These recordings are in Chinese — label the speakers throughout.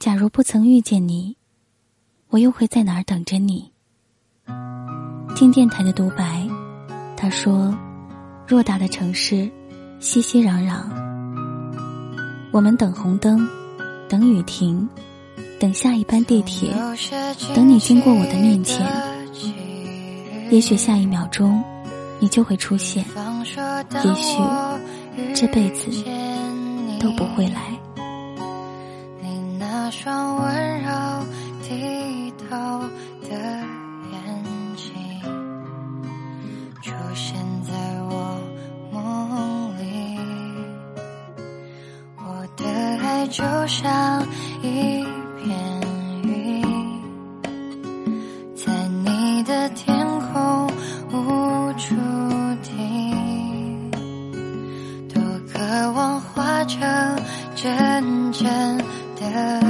Speaker 1: 假如不曾遇见你，我又会在哪儿等着你？听电台的独白，他说：“偌大的城市，熙熙攘攘，我们等红灯，等雨停，等下一班地铁，等你经过我的面前。也许下一秒钟，你就会出现；也许这辈子都不会来。”
Speaker 2: 双温柔低头的眼睛，出现在我梦里。我的爱就像一片云，在你的天空无处停，多渴望化成阵阵的。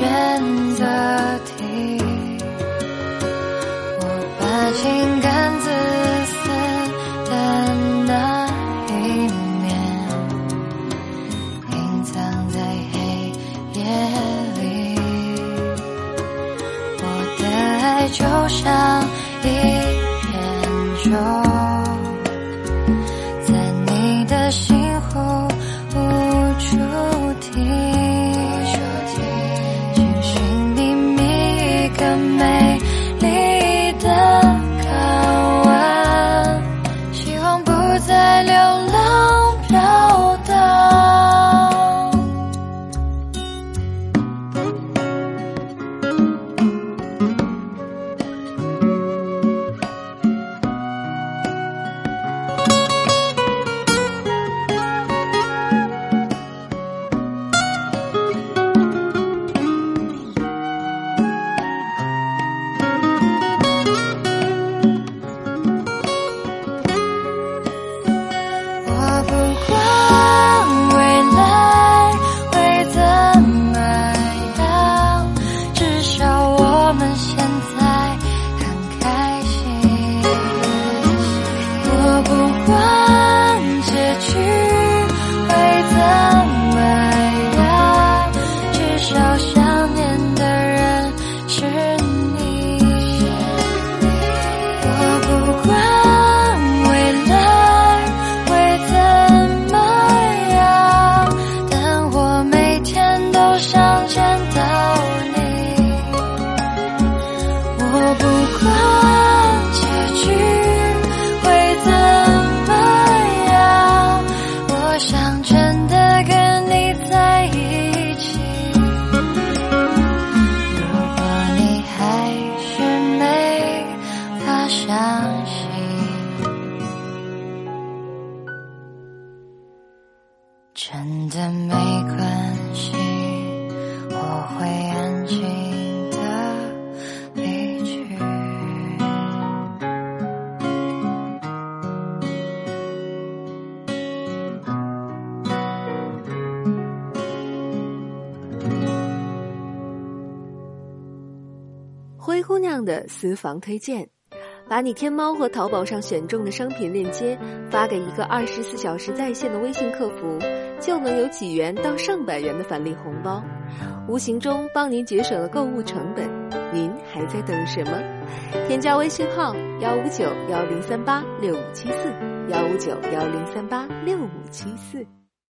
Speaker 2: 选择题。我把情感自私的那一面隐藏在黑夜里，我的爱就像一片舟。真的没关系，我会安静的离去。
Speaker 3: 灰姑娘的私房推荐。把你天猫和淘宝上选中的商品链接发给一个二十四小时在线的微信客服，就能有几元到上百元的返利红包，无形中帮您节省了购物成本。您还在等什么？添加微信号幺五九幺零三八六五七四幺五九幺零三八六五七四。